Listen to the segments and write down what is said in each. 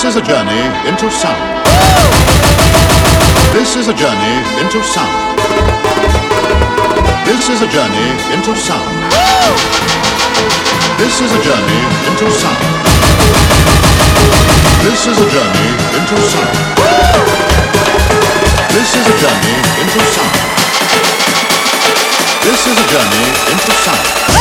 This is a journey into sound. This is a journey into sound. This is a journey into sound. This is a journey into sound. This is a journey into sound. This is a journey into sound. This is a journey into sound.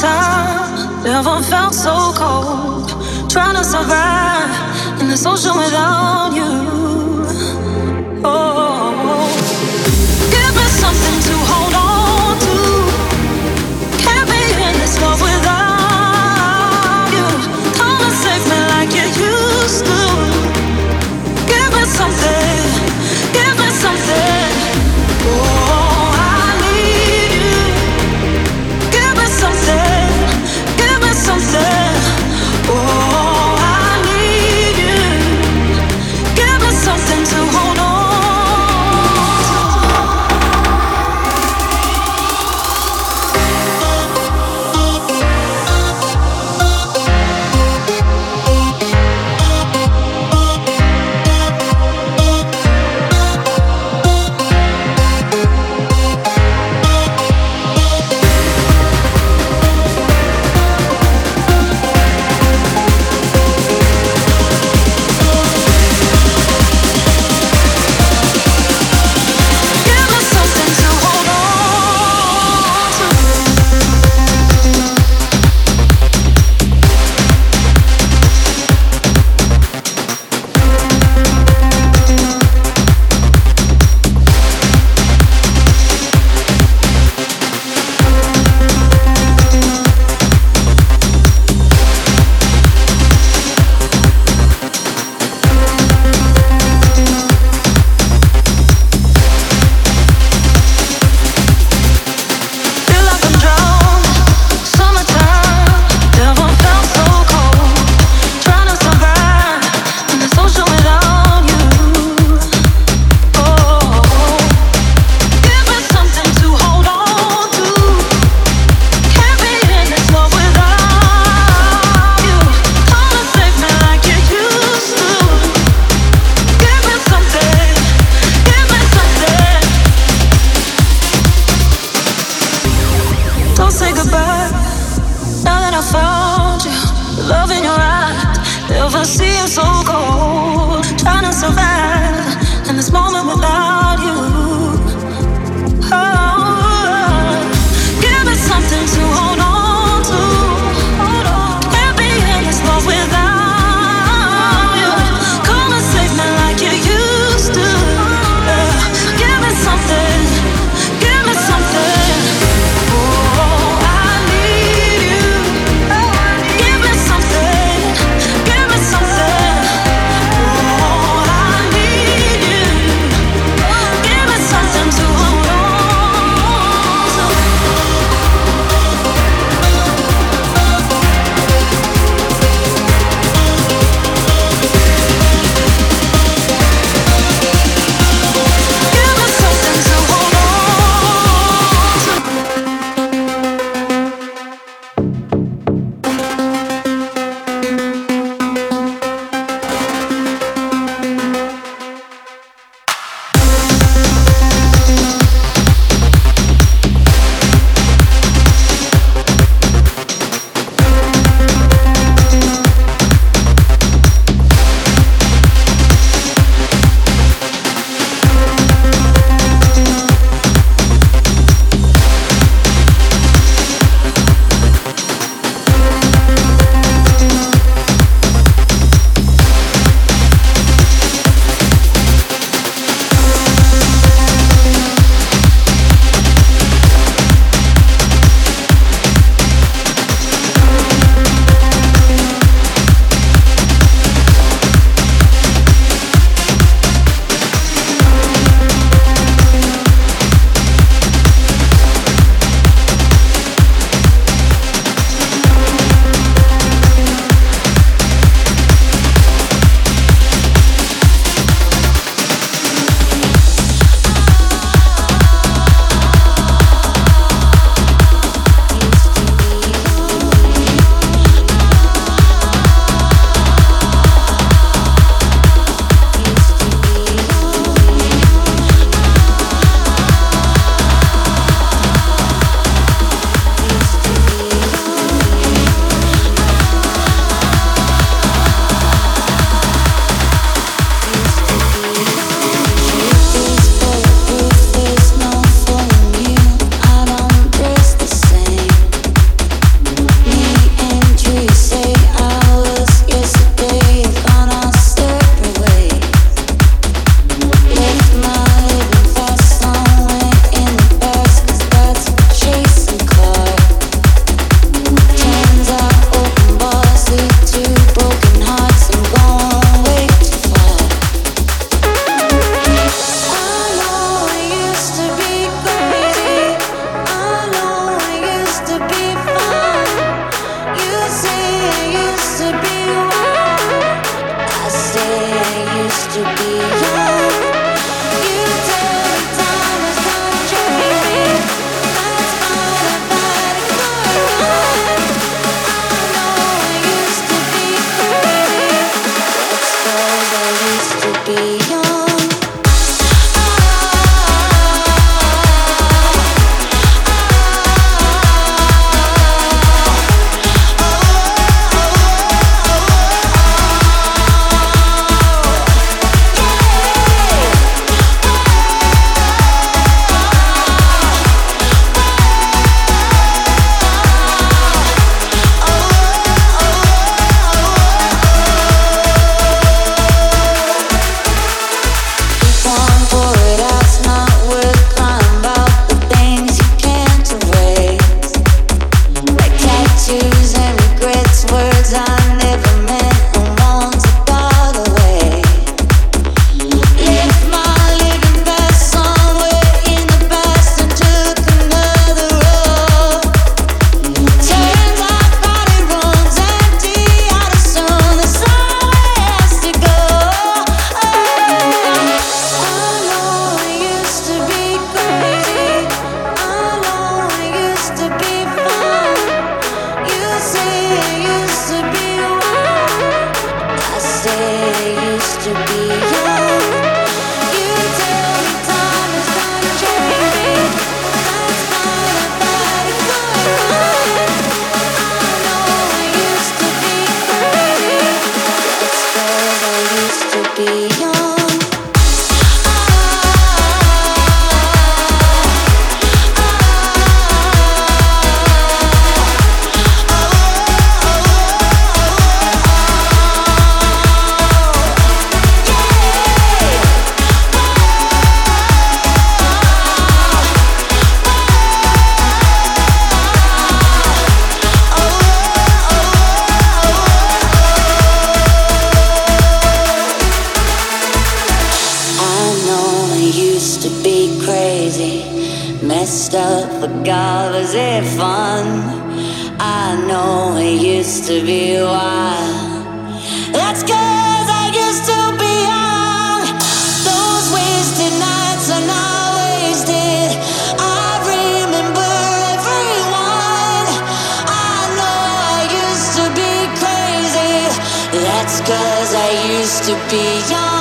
time. Never felt so cold. Trying to survive in the social without you. To be young.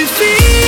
it feel?